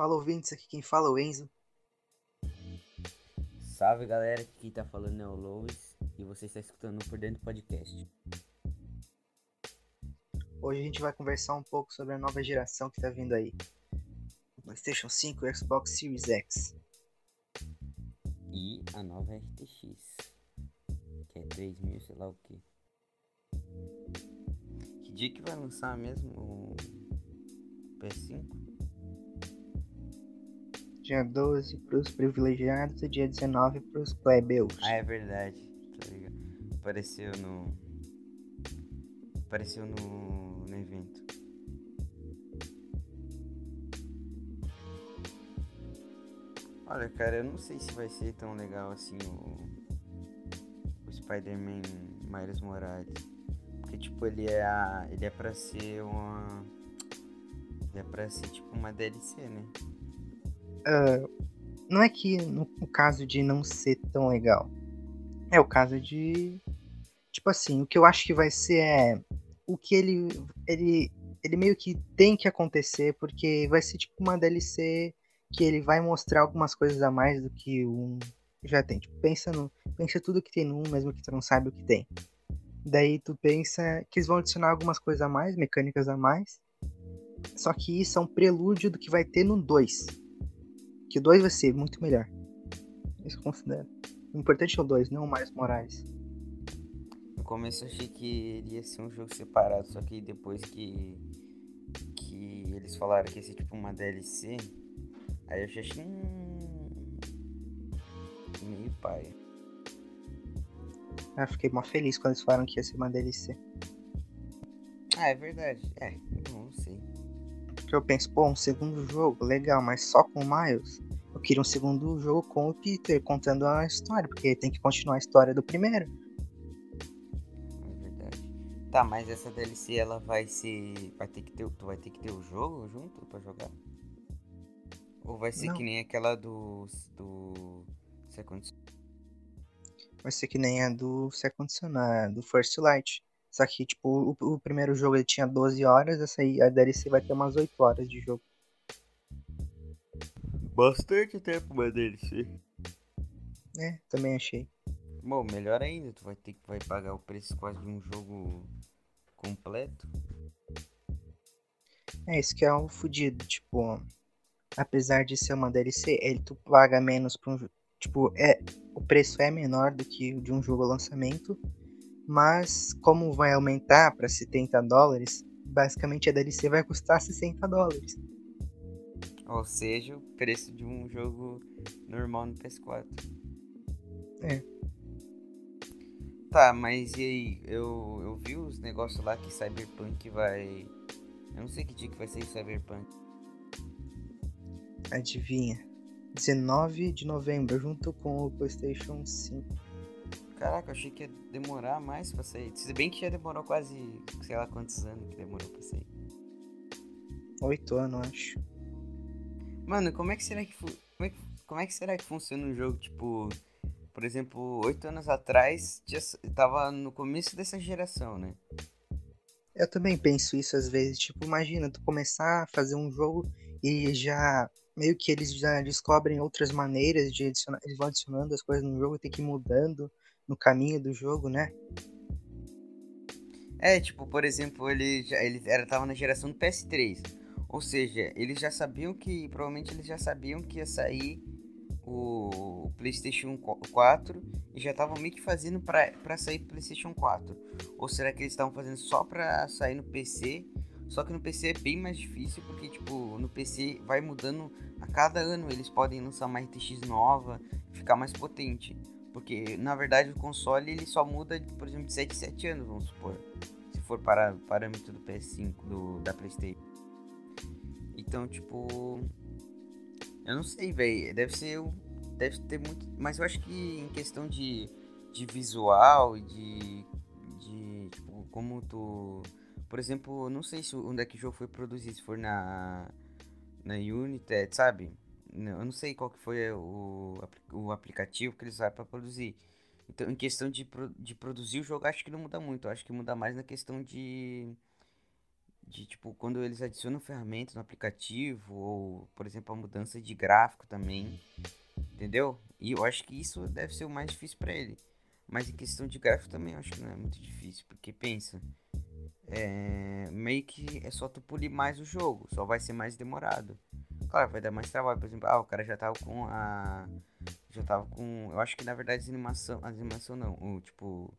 Fala ouvintes, aqui quem fala é o Enzo. Salve galera, aqui quem tá falando é o Lois e você está escutando Por Dentro Podcast. Hoje a gente vai conversar um pouco sobre a nova geração que tá vindo aí. O PlayStation 5 e Xbox Series X. E a nova RTX, que é 3000, sei lá o que. Que dia que vai lançar mesmo o PS5? Dia 12 pros privilegiados e dia 19 pros plebeus. Ah, é verdade. Tá ligado. Apareceu no. Apareceu no, no evento. Olha, cara, eu não sei se vai ser tão legal assim o, o Spider-Man Miles Morales. Porque, tipo, ele é, a, ele é pra ser uma. Ele é pra ser, tipo, uma DLC, né? Uh, não é que no, caso de não ser tão legal. É o caso de. Tipo assim, o que eu acho que vai ser é. O que ele. Ele, ele meio que tem que acontecer, porque vai ser tipo uma DLC que ele vai mostrar algumas coisas a mais do que um já tem. Tipo, pensa no, pensa tudo que tem no 1, mesmo que tu não saiba o que tem. Daí tu pensa que eles vão adicionar algumas coisas a mais, mecânicas a mais. Só que isso é um prelúdio do que vai ter no 2. Que o 2 vai ser muito melhor. Isso eu considero. O importante é o 2, não o mais Moraes. No começo eu achei que iria ser um jogo separado, só que depois que que eles falaram que ia ser tipo uma DLC, Aí eu já achei. Hum, meio pai. Ah, fiquei mó feliz quando eles falaram que ia ser uma DLC. Ah, é verdade. É, não sei. Porque eu penso, pô, um segundo jogo, legal, mas só com o Miles. Eu queria um segundo jogo com o Peter contando a história, porque tem que continuar a história do primeiro. É verdade. Tá, mas essa DLC ela vai ser. Vai ter que ter. Tu vai ter que ter o jogo junto pra jogar? Ou vai ser Não. que nem aquela do. do. Second Vai ser que nem a do Second Son, a do First Light. Só que, tipo, o, o primeiro jogo ele tinha 12 horas, essa aí, a DLC vai ter umas 8 horas de jogo. Bastante tempo uma DLC. É, também achei. Bom, melhor ainda, tu vai ter que vai pagar o preço quase de um jogo completo. É, isso que é um fudido, tipo, apesar de ser uma DLC, ele tu paga menos pra um Tipo, é, o preço é menor do que o de um jogo lançamento, mas como vai aumentar para 70 dólares, basicamente a DLC vai custar 60 dólares. Ou seja, o preço de um jogo normal no PS4. É. Tá, mas e aí? Eu, eu vi os negócios lá que Cyberpunk vai. Eu não sei que dia que vai sair Cyberpunk. Adivinha? 19 de novembro, junto com o PlayStation 5. Caraca, eu achei que ia demorar mais pra sair. Se bem que já demorou quase, sei lá quantos anos que demorou pra sair. 8 anos, acho. Mano, como é que será que, como é que, como é que será que funciona um jogo, tipo, por exemplo, oito anos atrás, tinha, tava no começo dessa geração, né? Eu também penso isso às vezes. Tipo, imagina tu começar a fazer um jogo e já. Meio que eles já descobrem outras maneiras de adicionar. Eles vão adicionando as coisas no jogo e tem que ir mudando no caminho do jogo, né? É, tipo, por exemplo, ele já ele era tava na geração do PS3. Ou seja, eles já sabiam que provavelmente eles já sabiam que ia sair o, PlayStation 4 e já estavam meio que fazendo pra sair PlayStation 4. Ou será que eles estavam fazendo só pra sair no PC? Só que no PC é bem mais difícil porque tipo, no PC vai mudando a cada ano, eles podem lançar uma RTX nova, ficar mais potente. Porque na verdade o console ele só muda, por exemplo, de 7 em 7 anos, vamos supor. Se for para parâmetro do PS5, do, da Playstation. Então, tipo. Eu não sei, velho. Deve ser. Deve ter muito. Mas eu acho que em questão de, de visual e de. De. Tipo, como tu. Por exemplo, não sei se onde é que o jogo foi produzido. Se for na. Na Unity, sabe? Eu não sei qual que foi o, apli- o aplicativo que eles usaram para produzir. Então, em questão de, de produzir o jogo, acho que não muda muito. Acho que muda mais na questão de. de tipo quando eles adicionam ferramentas no aplicativo ou, por exemplo, a mudança de gráfico também, entendeu? E eu acho que isso deve ser o mais difícil para ele. Mas em questão de gráfico também acho que não é muito difícil, porque pensa, é, meio que é só tu polir mais o jogo, só vai ser mais demorado. Claro, vai dar mais trabalho, por exemplo, ah, o cara já tava com a já tava com, eu acho que na verdade a animação, a animação não, o tipo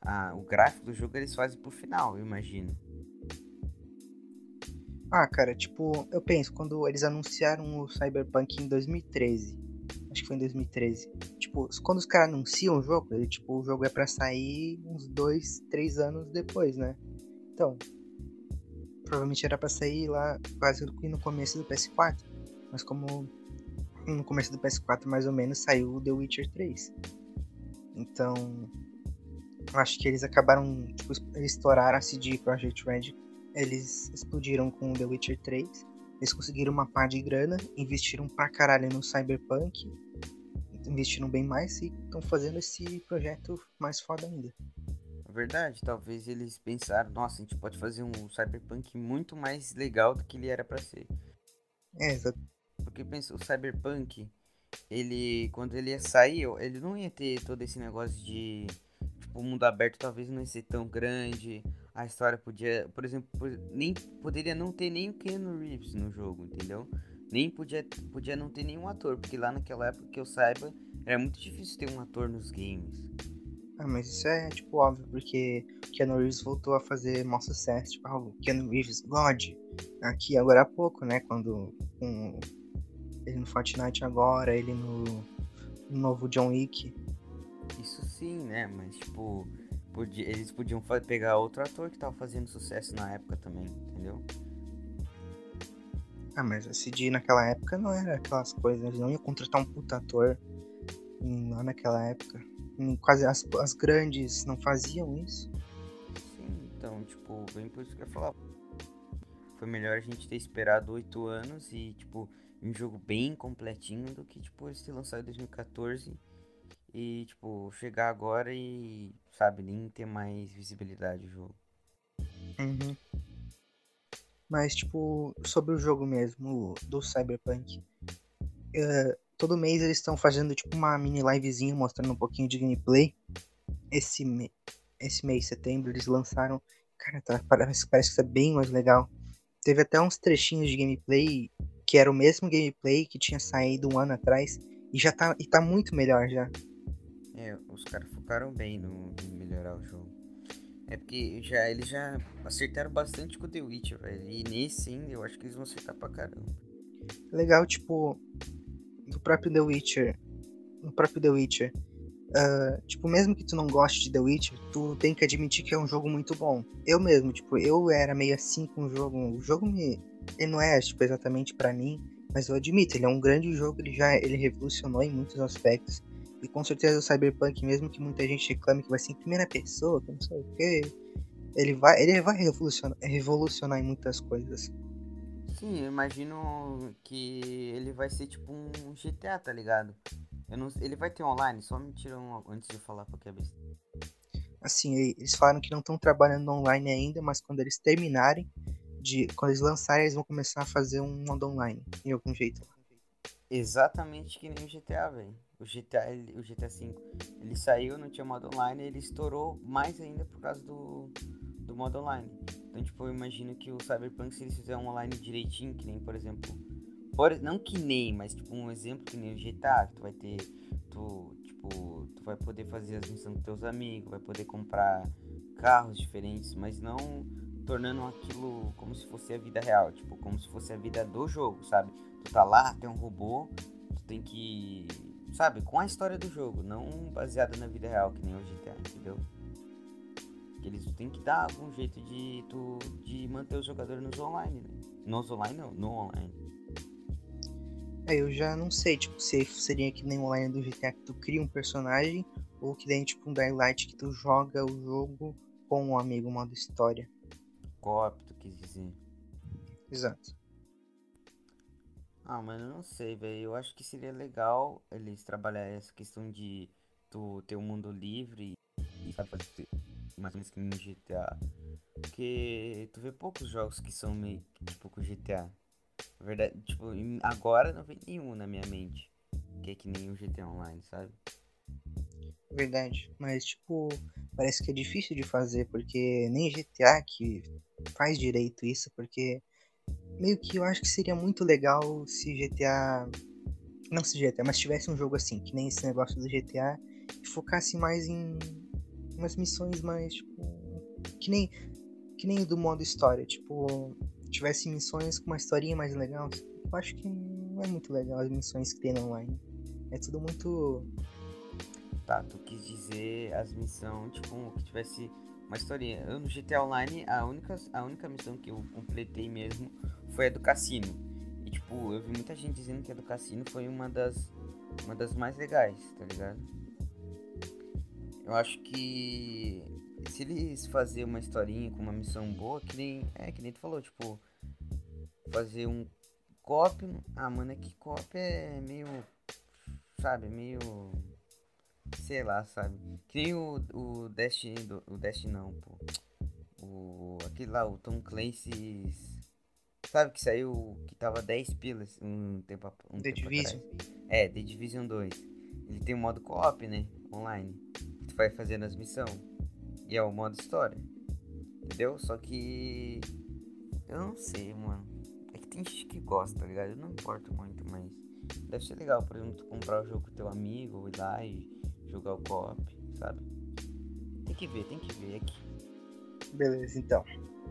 a, o gráfico do jogo eles fazem pro final, eu imagino. Ah, cara, tipo, eu penso, quando eles anunciaram o Cyberpunk em 2013, acho que foi em 2013, tipo, quando os caras anunciam o jogo, ele, tipo, o jogo é para sair uns dois, três anos depois, né? Então, provavelmente era para sair lá quase no começo do PS4, mas como no começo do PS4 mais ou menos saiu o The Witcher 3. Então, acho que eles acabaram, tipo, eles estouraram a CD Projekt Red eles explodiram com The Witcher 3. Eles conseguiram uma par de grana, investiram pra caralho no Cyberpunk, investiram bem mais e estão fazendo esse projeto mais foda ainda. É verdade, talvez eles pensaram, nossa, a gente pode fazer um Cyberpunk muito mais legal do que ele era para ser. É, exato. Porque pensa, o Cyberpunk, ele quando ele ia sair, ele não ia ter todo esse negócio de tipo, o mundo aberto talvez não ia ser tão grande, a história podia, por exemplo, nem poderia não ter nem o Keanu Reeves no jogo, entendeu? Nem podia, podia não ter nenhum ator, porque lá naquela época que eu saiba, era muito difícil ter um ator nos games. Ah, mas isso é tipo óbvio, porque o Keanu Reeves voltou a fazer maior sucesso, tipo, ah, o Keanu Reeves God, aqui agora há pouco, né, quando com ele no Fortnite agora, ele no, no novo John Wick. Isso sim, né, mas tipo, Podia, eles podiam pegar outro ator que tava fazendo sucesso na época também, entendeu? Ah, mas a CD naquela época não era aquelas coisas, eles não iam contratar um puta ator lá naquela época. Quase as, as grandes não faziam isso. Sim, então, tipo, bem por isso que eu ia falar. Foi melhor a gente ter esperado oito anos e, tipo, um jogo bem completinho do que, tipo, eles ter lançado em 2014 e, tipo, chegar agora e, sabe, nem ter mais visibilidade o jogo. Uhum. Mas, tipo, sobre o jogo mesmo, do Cyberpunk, uh, todo mês eles estão fazendo, tipo, uma mini livezinha mostrando um pouquinho de gameplay. Esse, me esse mês, setembro, eles lançaram. Cara, tá, parece, parece que tá bem mais legal. Teve até uns trechinhos de gameplay que era o mesmo gameplay que tinha saído um ano atrás e já tá, e tá muito melhor já. É, os caras focaram bem no, em melhorar o jogo. É porque já, eles já acertaram bastante com o The Witcher, velho. E nesse ainda eu acho que eles vão acertar pra caramba. Legal, tipo, do próprio The Witcher. No próprio The Witcher. Uh, tipo, mesmo que tu não goste de The Witcher, tu tem que admitir que é um jogo muito bom. Eu mesmo, tipo, eu era meio assim com o jogo. O jogo me. Ele não é, tipo, exatamente para mim, mas eu admito, ele é um grande jogo, ele já ele revolucionou em muitos aspectos. E com certeza o Cyberpunk, mesmo que muita gente reclame que vai ser em primeira pessoa, que não sei o que, ele vai, ele vai revolucionar, revolucionar em muitas coisas. Sim, eu imagino que ele vai ser tipo um GTA, tá ligado? Eu não, ele vai ter online, só me tiram antes de falar qualquer vez. Assim, eles falaram que não estão trabalhando online ainda, mas quando eles terminarem, de, quando eles lançarem, eles vão começar a fazer um modo online, em algum jeito. Exatamente que nem o GTA, velho o GTA, o GTA V, ele saiu, não tinha modo online, ele estourou mais ainda por causa do, do modo online. Então, tipo, eu imagino que o Cyberpunk, se eles fizerem um online direitinho, que nem, por exemplo, por, não que nem, mas tipo um exemplo que nem o GTA, tu vai ter, tu, tipo, tu vai poder fazer as missões com teus amigos, vai poder comprar carros diferentes, mas não tornando aquilo como se fosse a vida real, tipo, como se fosse a vida do jogo, sabe? Tu tá lá, tem um robô, tu tem que sabe, com a história do jogo, não baseada na vida real, que nem o GTA, entendeu? Eles têm que dar algum jeito de, tu, de manter os jogadores nos online, né? Nos online não, no online. É, eu já não sei, tipo, se seria que nem online do GTA que tu cria um personagem, ou que nem tipo um Daylight que tu joga o jogo com um amigo modo história. Co-op, tu quis dizer. Exato. Ah, mano, eu não sei, velho. Eu acho que seria legal eles trabalhar essa questão de tu ter um mundo livre e sabe fazer mais ou menos que no GTA. Porque tu vê poucos jogos que são meio tipo com GTA. Na verdade, tipo, agora não vem nenhum na minha mente. Que é que nem o GTA Online, sabe? Verdade. Mas, tipo, parece que é difícil de fazer, porque nem GTA que faz direito isso, porque meio que eu acho que seria muito legal se GTA. Não se GTA, mas tivesse um jogo assim, que nem esse negócio do GTA, e focasse mais em umas missões mais, tipo. Que nem. Que nem do modo história, tipo. Tivesse missões com uma historinha mais legal. Eu acho que não é muito legal as missões que tem online. É tudo muito tá? Tu quis dizer as missões, tipo, que tivesse uma historinha. Eu no GTA Online, a única, a única missão que eu completei mesmo foi a do cassino. E tipo, eu vi muita gente dizendo que a do cassino foi uma das, uma das mais legais, tá ligado? Eu acho que se eles fazer uma historinha com uma missão boa, que nem. É, que nem tu falou, tipo. Fazer um cop. Ah, mano, é que cop é meio. Sabe, meio sei lá, sabe? Que nem o, o Destiny, o Destiny não, pô. O, aquele lá, o Tom Clancy's... Sabe que saiu, que tava 10 pilas um tempo, um The tempo Division. atrás. É, The Division 2. Ele tem o modo co-op, né? Online. Tu vai fazendo as missões. E é o modo história. Entendeu? Só que... Eu não sei, mano. É que tem gente que gosta, tá ligado? Eu não importo muito, mas... Deve ser legal, por exemplo, tu comprar o jogo com teu amigo, ir lá e jogar o co-op, sabe? Tem que ver, tem que ver aqui. Beleza, então.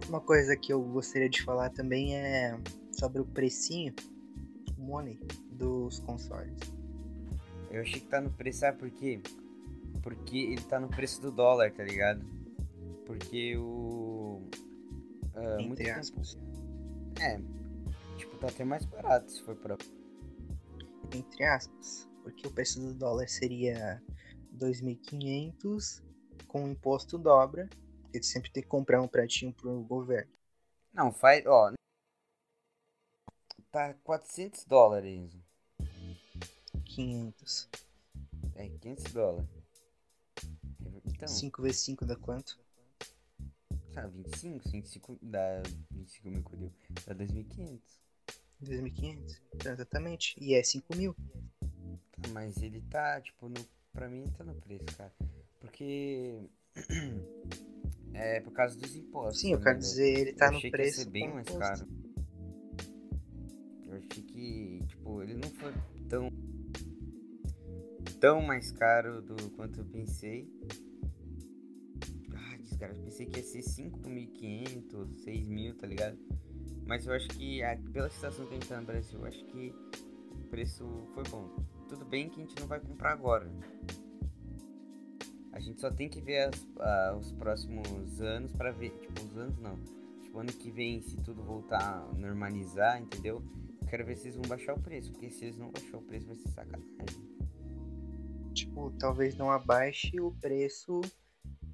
Uma coisa que eu gostaria de falar também é sobre o precinho, o money, dos consoles. Eu achei que tá no preço, sabe por quê? Porque ele tá no preço do dólar, tá ligado? Porque o. Uh, Entre aspas. Tempo... É, tipo, tá até mais barato se for pra. Entre aspas. Porque o preço do dólar seria 2.500 com imposto dobra, porque sempre tem que comprar um pratinho pro governo. Não, faz, ó, tá 400 dólares. 500. É, 500 dólares. Então, 5 vezes 5 dá quanto? Ah, 25, 25 dá 25 mil, deu, dá 2.500. 2.500, exatamente. E é 5 mil. Mas ele tá, tipo, no pra mim tá no preço, cara. Porque. é por causa dos impostos. Sim, eu quero né? dizer, ele tá eu no preço. Que ia ser bem mais caro. Eu achei que, tipo, ele não foi tão. tão mais caro do quanto eu pensei. Desgraça, eu pensei que ia ser 5.500, 6.000, tá ligado? Mas eu acho que, pela situação que a gente tá no Brasil, eu acho que o preço foi bom. Tudo bem que a gente não vai comprar agora. A gente só tem que ver as, uh, os próximos anos para ver. Tipo, os anos não. Tipo, ano que vem, se tudo voltar a normalizar, entendeu? Quero ver se eles vão baixar o preço. Porque se eles não baixar o preço, vai ser sacanagem. Tipo, talvez não abaixe o preço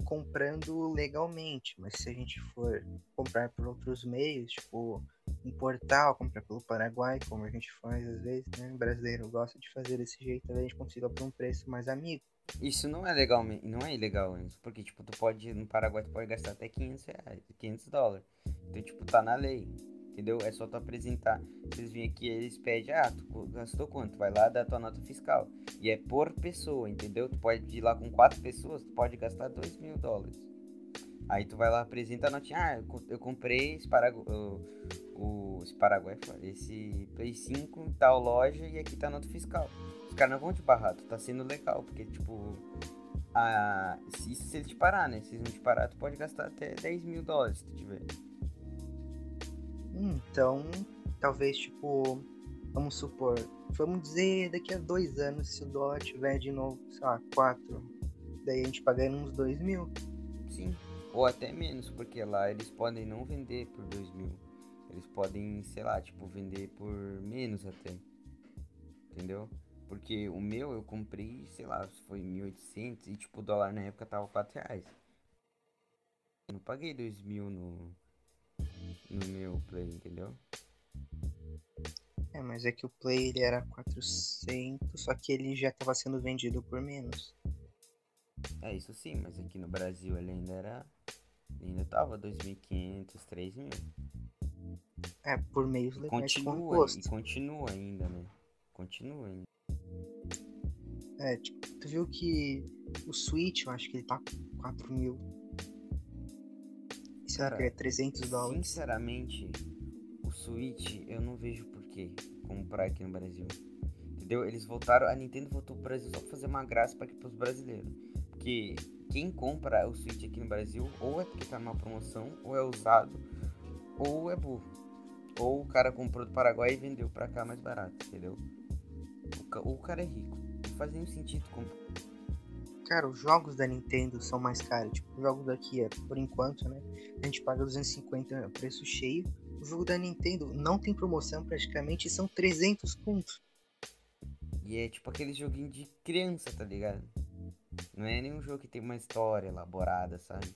comprando legalmente, mas se a gente for comprar por outros meios, tipo importar ou comprar pelo Paraguai, como a gente faz às vezes, né? O brasileiro gosta de fazer desse jeito, a gente consiga por um preço mais amigo. Isso não é legal, não é ilegal isso, porque tipo, tu pode, no Paraguai tu pode gastar até 500 reais, 500 dólares. Então, tipo, tá na lei, entendeu? É só tu apresentar. Se eles virem aqui, eles pedem, ah, tu gastou quanto? Vai lá dar tua nota fiscal. E é por pessoa, entendeu? Tu pode ir lá com quatro pessoas, tu pode gastar 2 mil dólares. Aí tu vai lá, apresenta a notinha, ah, eu comprei esse Paraguai, o, esse Paraguai, esse Play 5 em tal loja e aqui tá a nota fiscal caras não vão te barrar, tu tá sendo legal, porque, tipo, a, se, se te parar, né? Se eles não te parar, tu pode gastar até 10 mil dólares se tu tiver. Então, talvez, tipo, vamos supor, vamos dizer daqui a dois anos, se o dólar tiver de novo, sei lá, 4, daí a gente pagando uns 2 mil. Sim, ou até menos, porque lá eles podem não vender por 2 mil. Eles podem, sei lá, tipo, vender por menos até. Entendeu? Porque o meu eu comprei, sei lá, foi 1.800 e tipo o dólar na época tava 4 reais. Eu não paguei 2 mil no, no meu Play, entendeu? É, mas é que o Play ele era 400, só que ele já tava sendo vendido por menos. É, isso sim, mas aqui no Brasil ele ainda era Ainda tava 2.500, 3.000. É, por meios legais com continua, imposto. e continua ainda, né? Continua ainda. É, tipo, tu viu que o Switch, eu acho que ele tá com 4 mil. Isso Cara, aqui é 300 dólares. Sinceramente, o Switch eu não vejo por que comprar aqui no Brasil. Entendeu? Eles voltaram, a Nintendo voltou pro Brasil só pra fazer uma graça para os brasileiros. Porque quem compra o Switch aqui no Brasil, ou é porque tá numa promoção, ou é usado, ou é burro. Ou o cara comprou do Paraguai e vendeu pra cá mais barato, entendeu? O, ca- o cara é rico. Não faz nenhum sentido comprar. Cara, os jogos da Nintendo são mais caros. Tipo, os jogos daqui, é, por enquanto, né? A gente paga 250 preço cheio. O jogo da Nintendo não tem promoção praticamente são 300 contos. E é tipo aquele joguinho de criança, tá ligado? Não é nenhum jogo que tem uma história elaborada, sabe?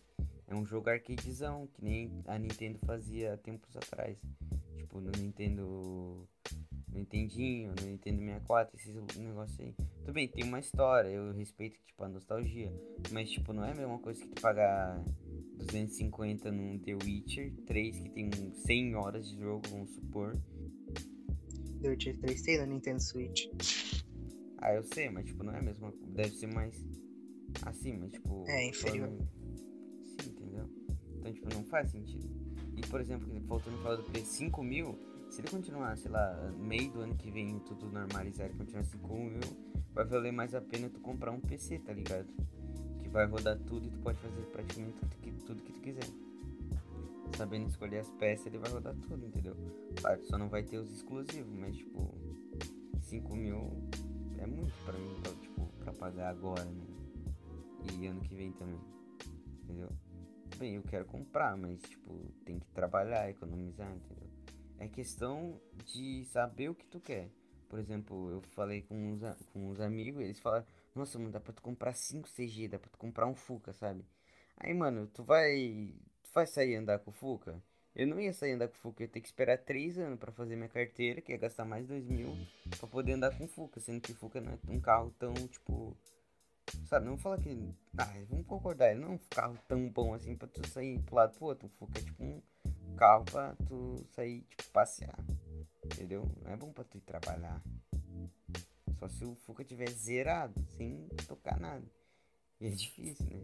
É um jogo arcadezão, que nem a Nintendo fazia tempos atrás. Tipo, no Nintendo. Nintendinho, no Nintendo 64, esses negócios aí. Tudo bem, tem uma história, eu respeito tipo, a nostalgia. Mas tipo, não é a mesma coisa que tu pagar 250 num The Witcher 3, que tem 100 horas de jogo, vamos supor. The Witcher 3 tem no Nintendo Switch. Ah, eu sei, mas tipo, não é a mesma. Deve ser mais acima, tipo. É, inferior. falando- Sim, entendeu? Então, tipo, não faz sentido. E, por exemplo, faltando falar do preço 5 mil, se ele continuar, sei lá, meio do ano que vem tudo normalizar e continuar 5 mil, vai valer mais a pena tu comprar um PC, tá ligado? Que vai rodar tudo e tu pode fazer praticamente tudo que, tudo que tu quiser. Sabendo escolher as peças, ele vai rodar tudo, entendeu? Claro, só não vai ter os exclusivos, mas tipo, 5 mil é muito pra mim, pra, tipo, pra pagar agora, né? E ano que vem também. Entendeu? Bem, eu quero comprar, mas tipo, tem que trabalhar, economizar, entendeu? É questão de saber o que tu quer. Por exemplo, eu falei com uns, com uns amigos, eles falaram, nossa, mano, dá pra tu comprar 5 CG, dá pra tu comprar um Fuca, sabe? Aí, mano, tu vai. Tu vai sair andar com o Fuca? Eu não ia sair andar com o Fuca, eu ia ter que esperar 3 anos pra fazer minha carteira, que ia gastar mais 2 mil pra poder andar com o Fuca, sendo que o Fuca não é um carro tão, tipo. Sabe, não falar que. Ah, vamos concordar, ele não é um carro tão bom assim pra tu sair pro lado pro outro. O Fuca é tipo um carro pra tu sair, tipo, passear. Entendeu? Não é bom pra tu ir trabalhar. Só se o Fuca tiver zerado, sem tocar nada. E é difícil, né?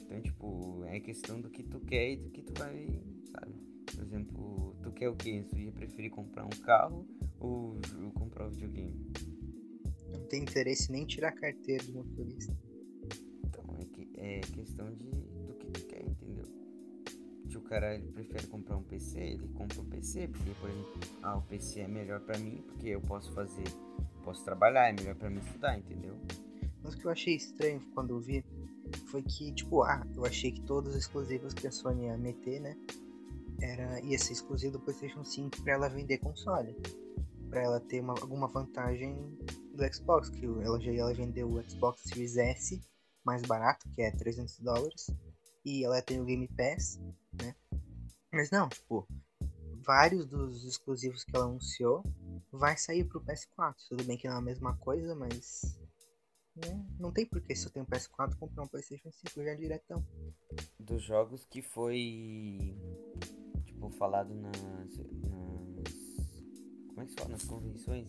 Então, tipo, é questão do que tu quer e do que tu vai, sabe? Por exemplo, tu quer o quê? Tu ia preferir comprar um carro ou comprar um videogame? Não tem interesse nem em tirar a carteira de motorista. Então, é, que, é questão de, do que tu quer, entendeu? O cara ele prefere comprar um PC, ele compra um PC, porque, por exemplo, ah, o PC é melhor pra mim, porque eu posso fazer, posso trabalhar, é melhor pra mim estudar, entendeu? Mas o que eu achei estranho quando eu vi foi que, tipo, ah, eu achei que todos os exclusivos que a Sony ia meter, né? Era, ia ser exclusivo do PlayStation 5 pra ela vender console. Pra ela ter uma- alguma vantagem do Xbox, que ela já ia vender o Xbox Series S mais barato, que é 300 dólares. E ela tem o Game Pass? Mas não, tipo, vários dos exclusivos que ela anunciou vai sair pro PS4. Tudo bem que não é a mesma coisa, mas né? Não tem porquê se eu tenho um PS4 comprar um PlayStation 5 já diretão. Dos jogos que foi, tipo, falado nas, nas como é que se fala? Nas convenções?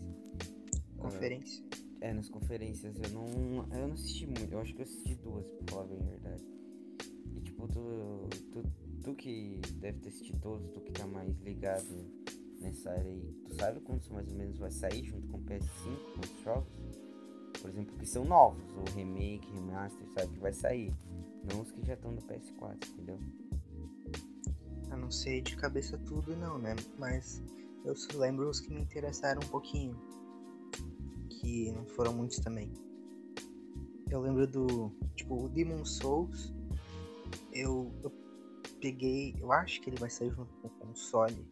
Conferência. É, nas conferências. Eu não, eu não assisti muito. Eu acho que eu assisti duas, pra falar bem a verdade. E tipo, tu, tu, tu que deve ter assistido todos, tu que tá mais ligado nessa área aí, tu sabe quando mais ou menos vai sair junto com o PS5, com os jogos? Por exemplo, que são novos, o remake, remaster, sabe? Que vai sair. Não os que já estão no PS4, entendeu? Eu não sei de cabeça tudo não, né? Mas eu só lembro os que me interessaram um pouquinho. Que não foram muitos também. Eu lembro do. Tipo, o Demon Souls. Eu, eu peguei. Eu acho que ele vai sair junto com o console.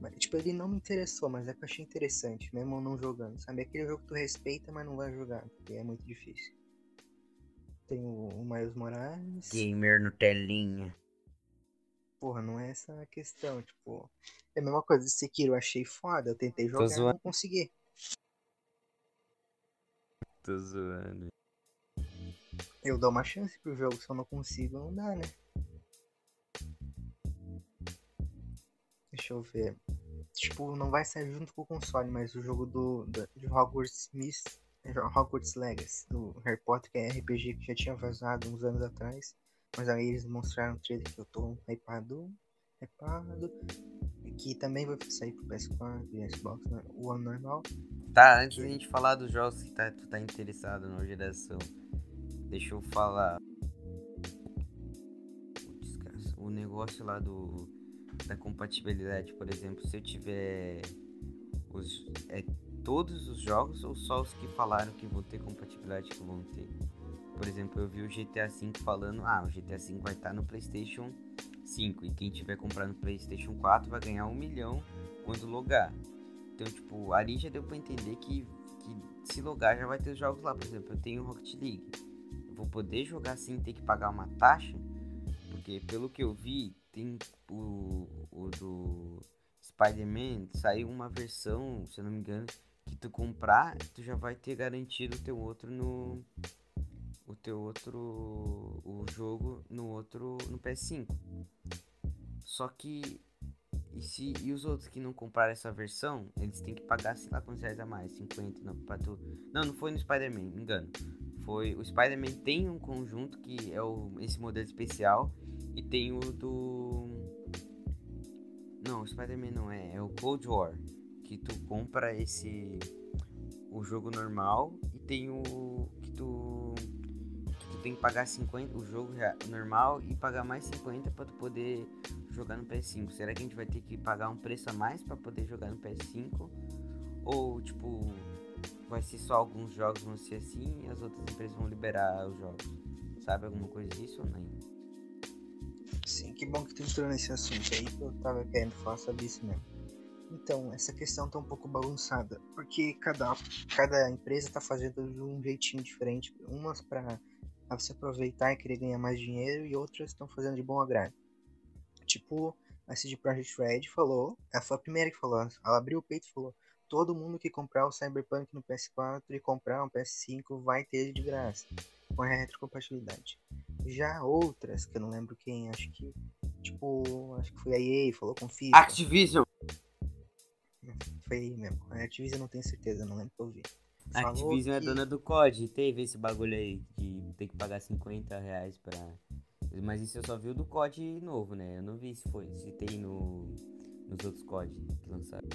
Mas, tipo, ele não me interessou, mas é que eu achei interessante, mesmo não jogando. Sabe? Aquele jogo que tu respeita, mas não vai jogar, porque é muito difícil. Tem o, o Miles Morales. Gamer no telinha. Porra, não é essa a questão, tipo. É a mesma coisa de Sekiro, eu achei foda, eu tentei jogar e não consegui. Tô zoando. Eu dou uma chance pro jogo, se eu não consigo, não dá, né? Deixa eu ver. Tipo, não vai sair junto com o console, mas o jogo do, do de Hogwarts Miss, Hogwarts Legacy, do Harry Potter, que é RPG que já tinha vazado uns anos atrás. Mas aí eles mostraram o trailer que eu tô hypado. Hypado. Que também vai sair pro PS4 e Xbox, né? o ano normal. Tá, antes da gente falar dos jogos que tá, tu tá interessado na geração, deixa eu falar. O negócio lá do da compatibilidade, por exemplo, se eu tiver os, é, todos os jogos ou só os que falaram que vão ter compatibilidade que vão ter? Por exemplo, eu vi o GTA V falando, ah, o GTA V vai estar no PlayStation 5 e quem tiver comprando no PlayStation 4 vai ganhar um milhão quando logar. Então, tipo, ali já deu pra entender que, que se logar já vai ter os jogos lá. Por exemplo, eu tenho Rocket League. Eu vou poder jogar sem ter que pagar uma taxa, porque pelo que eu vi, tem o, o do Spider-Man, saiu uma versão, se eu não me engano, que tu comprar, tu já vai ter garantido o teu outro no o teu outro o jogo no outro no PS5. Só que e se e os outros que não compraram essa versão, eles têm que pagar sei lá quantos reais a mais, 50 não para tu. Não, não foi no Spider-Man, engano. Foi o Spider-Man tem um conjunto que é o esse modelo especial e tem o do Não, Spider-Man não é, é o Cold War, que tu compra esse o jogo normal e tem o que tu tem que pagar 50 o jogo normal e pagar mais 50 para tu poder jogar no PS5. Será que a gente vai ter que pagar um preço a mais para poder jogar no PS5? Ou tipo, vai ser só alguns jogos vão ser assim e as outras empresas vão liberar os jogos? Sabe alguma coisa disso ou nem? Sim, que bom que tu entrou nesse assunto aí que eu tava querendo falar sobre isso mesmo. Então, essa questão tá um pouco bagunçada, porque cada, cada empresa tá fazendo de um jeitinho diferente. Umas para você aproveitar e querer ganhar mais dinheiro e outras estão fazendo de bom agrado. Tipo, a CD Projekt Red falou, ela foi a primeira que falou, ela abriu o peito e falou: todo mundo que comprar o Cyberpunk no PS4 e comprar um PS5 vai ter de graça, com a retrocompatibilidade. Já outras, que eu não lembro quem, acho que, tipo, acho que foi a EA, falou com FIFA. Activision! Foi aí mesmo, a Activision não tenho certeza, não lembro que eu vi. A Activision que... é dona do COD, teve esse bagulho aí de ter que pagar 50 reais pra. Mas isso eu só vi o do COD novo, né? Eu não vi se foi, se tem no, nos outros COD que lançaram.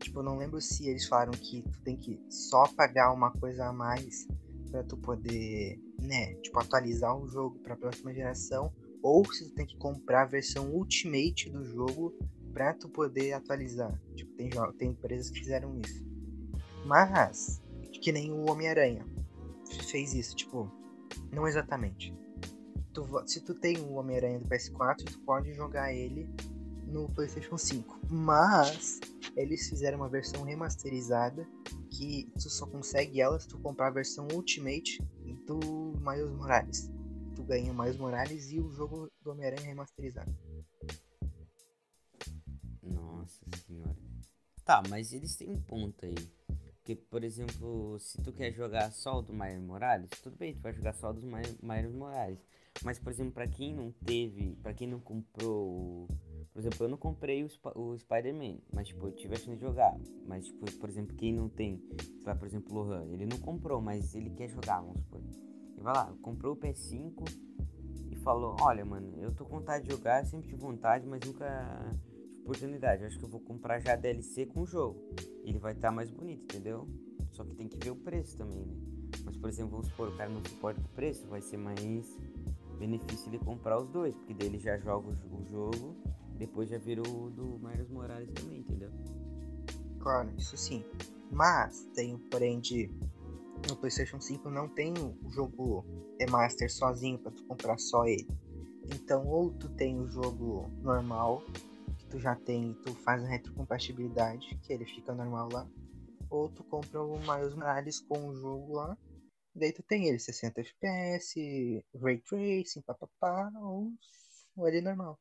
Tipo, eu não lembro se eles falaram que tu tem que só pagar uma coisa a mais para tu poder, né, tipo, atualizar o jogo para a próxima geração, ou se tu tem que comprar a versão Ultimate do jogo para tu poder atualizar. Tipo, tem, tem empresas que fizeram isso. Mas, que nem o Homem-Aranha fez isso, tipo, não exatamente. Tu, se tu tem o Homem-Aranha do PS4, tu pode jogar ele no PlayStation 5. Mas eles fizeram uma versão remasterizada que tu só consegue ela se tu comprar a versão Ultimate do Miles Morales. Tu ganha o Miles Morales e o jogo do Homem-Aranha remasterizado. Nossa senhora. Tá, mas eles têm um ponto aí. Porque, por exemplo, se tu quer jogar só o do Miles Morales, tudo bem, tu vai jogar só dos Miles Morales. Mas, por exemplo, para quem não teve, para quem não comprou, por exemplo, eu não comprei o, o Spider-Man, mas tipo, eu tive a chance de jogar. Mas, tipo, por exemplo, quem não tem, sei por exemplo, o Lohan, ele não comprou, mas ele quer jogar, vamos supor. Ele vai lá, comprou o PS5 e falou: Olha, mano, eu tô com vontade de jogar, sempre tive vontade, mas nunca oportunidade. Eu acho que eu vou comprar já DLC com o jogo. Ele vai estar tá mais bonito, entendeu? Só que tem que ver o preço também, né? Mas, por exemplo, vamos supor, o cara não suporta o preço, vai ser mais benefício ele comprar os dois, porque daí ele já joga o jogo, depois já vira o do Miles Morales também, entendeu? Claro, isso sim. Mas tem o porém de no PlayStation 5 não tem o jogo remaster sozinho para tu comprar só ele. Então, ou tu tem o jogo normal tu já tem, tu faz a retrocompatibilidade, que ele fica normal lá, ou tu compra o Miles Morales com o jogo lá, daí tu tem ele 60 FPS, Ray Tracing, papapá, ou, ou ele normal.